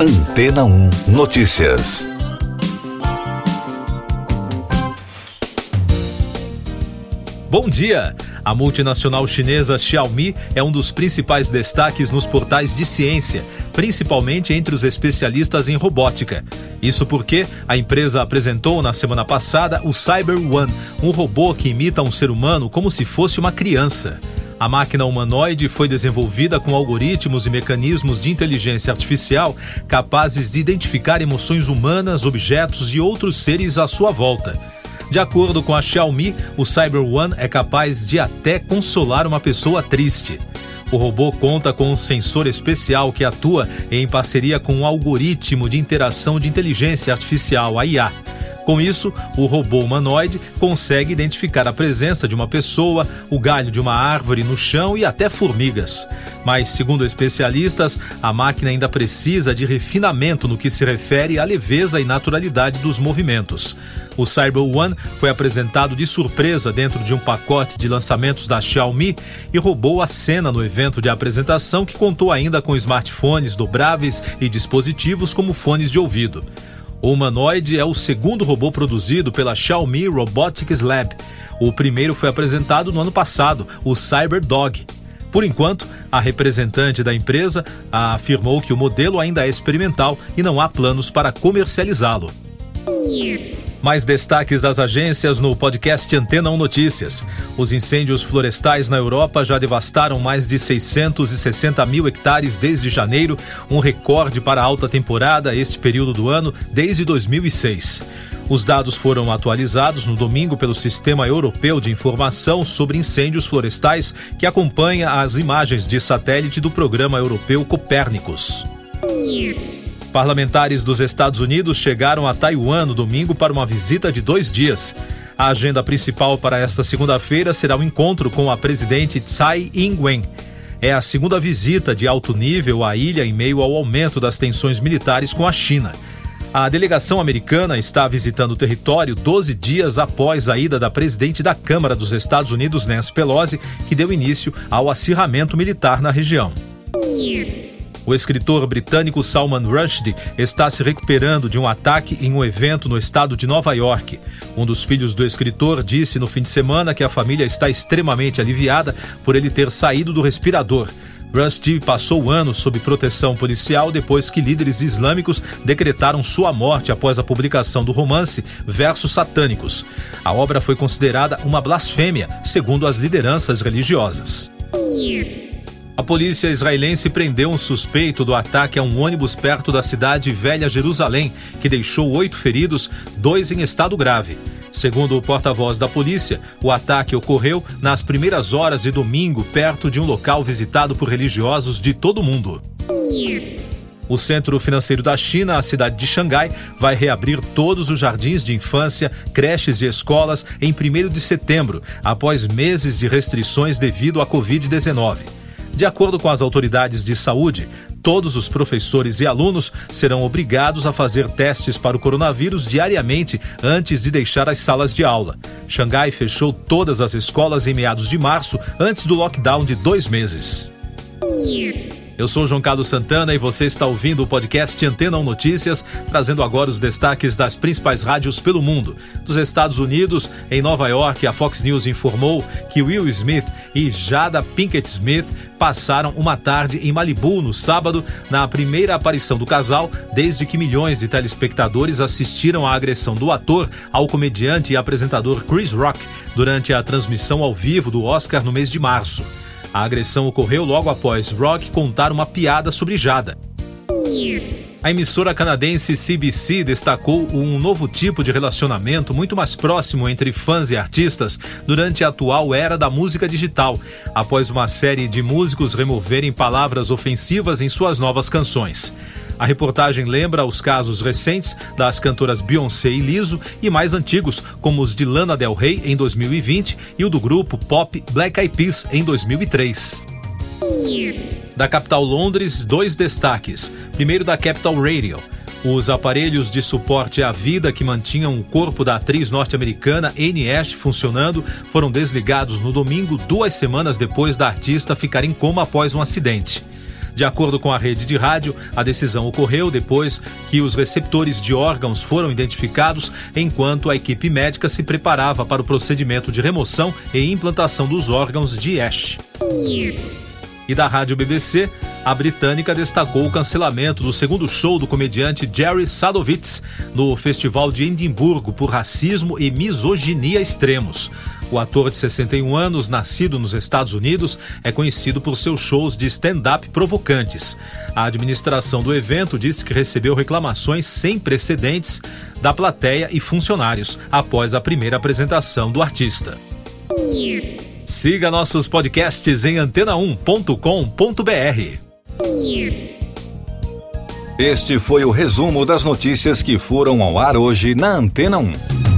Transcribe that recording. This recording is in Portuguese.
Antena 1 Notícias. Bom dia! A multinacional chinesa Xiaomi é um dos principais destaques nos portais de ciência, principalmente entre os especialistas em robótica. Isso porque a empresa apresentou na semana passada o Cyber One, um robô que imita um ser humano como se fosse uma criança. A máquina humanoide foi desenvolvida com algoritmos e mecanismos de inteligência artificial capazes de identificar emoções humanas, objetos e outros seres à sua volta. De acordo com a Xiaomi, o Cyber One é capaz de até consolar uma pessoa triste. O robô conta com um sensor especial que atua em parceria com um algoritmo de interação de inteligência artificial, a IA. Com isso, o robô humanoide consegue identificar a presença de uma pessoa, o galho de uma árvore no chão e até formigas. Mas, segundo especialistas, a máquina ainda precisa de refinamento no que se refere à leveza e naturalidade dos movimentos. O Cyber One foi apresentado de surpresa dentro de um pacote de lançamentos da Xiaomi e roubou a cena no evento de apresentação que contou ainda com smartphones dobráveis e dispositivos como fones de ouvido. O humanoide é o segundo robô produzido pela Xiaomi Robotics Lab. O primeiro foi apresentado no ano passado, o CyberDog. Por enquanto, a representante da empresa afirmou que o modelo ainda é experimental e não há planos para comercializá-lo. Mais destaques das agências no podcast Antena 1 Notícias. Os incêndios florestais na Europa já devastaram mais de 660 mil hectares desde janeiro, um recorde para a alta temporada este período do ano desde 2006. Os dados foram atualizados no domingo pelo Sistema Europeu de Informação sobre Incêndios Florestais, que acompanha as imagens de satélite do Programa Europeu Copérnicos. Parlamentares dos Estados Unidos chegaram a Taiwan no domingo para uma visita de dois dias. A agenda principal para esta segunda-feira será o um encontro com a presidente Tsai Ing-wen. É a segunda visita de alto nível à ilha em meio ao aumento das tensões militares com a China. A delegação americana está visitando o território 12 dias após a ida da presidente da Câmara dos Estados Unidos, Nancy Pelosi, que deu início ao acirramento militar na região. O escritor britânico Salman Rushdie está se recuperando de um ataque em um evento no estado de Nova York. Um dos filhos do escritor disse no fim de semana que a família está extremamente aliviada por ele ter saído do respirador. Rushdie passou anos sob proteção policial depois que líderes islâmicos decretaram sua morte após a publicação do romance Versos Satânicos. A obra foi considerada uma blasfêmia, segundo as lideranças religiosas. A polícia israelense prendeu um suspeito do ataque a um ônibus perto da cidade Velha Jerusalém, que deixou oito feridos, dois em estado grave. Segundo o porta-voz da polícia, o ataque ocorreu nas primeiras horas de domingo, perto de um local visitado por religiosos de todo o mundo. O Centro Financeiro da China, a cidade de Xangai, vai reabrir todos os jardins de infância, creches e escolas em 1 de setembro, após meses de restrições devido à Covid-19. De acordo com as autoridades de saúde, todos os professores e alunos serão obrigados a fazer testes para o coronavírus diariamente antes de deixar as salas de aula. Xangai fechou todas as escolas em meados de março, antes do lockdown de dois meses. Eu sou João Carlos Santana e você está ouvindo o podcast Antena 1 Notícias, trazendo agora os destaques das principais rádios pelo mundo. Dos Estados Unidos, em Nova York, a Fox News informou que Will Smith e Jada Pinkett Smith passaram uma tarde em Malibu no sábado, na primeira aparição do casal, desde que milhões de telespectadores assistiram à agressão do ator ao comediante e apresentador Chris Rock durante a transmissão ao vivo do Oscar no mês de março. A agressão ocorreu logo após Rock contar uma piada sobre Jada. A emissora canadense CBC destacou um novo tipo de relacionamento muito mais próximo entre fãs e artistas durante a atual era da música digital, após uma série de músicos removerem palavras ofensivas em suas novas canções. A reportagem lembra os casos recentes das cantoras Beyoncé e Lizzo e mais antigos, como os de Lana Del Rey em 2020 e o do grupo pop Black Eyed Peas em 2003. Da capital Londres, dois destaques. Primeiro da Capital Radio. Os aparelhos de suporte à vida que mantinham o corpo da atriz norte-americana Anne Ash funcionando foram desligados no domingo, duas semanas depois da artista ficar em coma após um acidente. De acordo com a rede de rádio, a decisão ocorreu depois que os receptores de órgãos foram identificados enquanto a equipe médica se preparava para o procedimento de remoção e implantação dos órgãos de Ash. E da rádio BBC, a britânica destacou o cancelamento do segundo show do comediante Jerry Sadowitz no Festival de Edimburgo por racismo e misoginia extremos. O ator de 61 anos, nascido nos Estados Unidos, é conhecido por seus shows de stand-up provocantes. A administração do evento disse que recebeu reclamações sem precedentes da plateia e funcionários após a primeira apresentação do artista. Siga nossos podcasts em antena1.com.br. Este foi o resumo das notícias que foram ao ar hoje na Antena 1.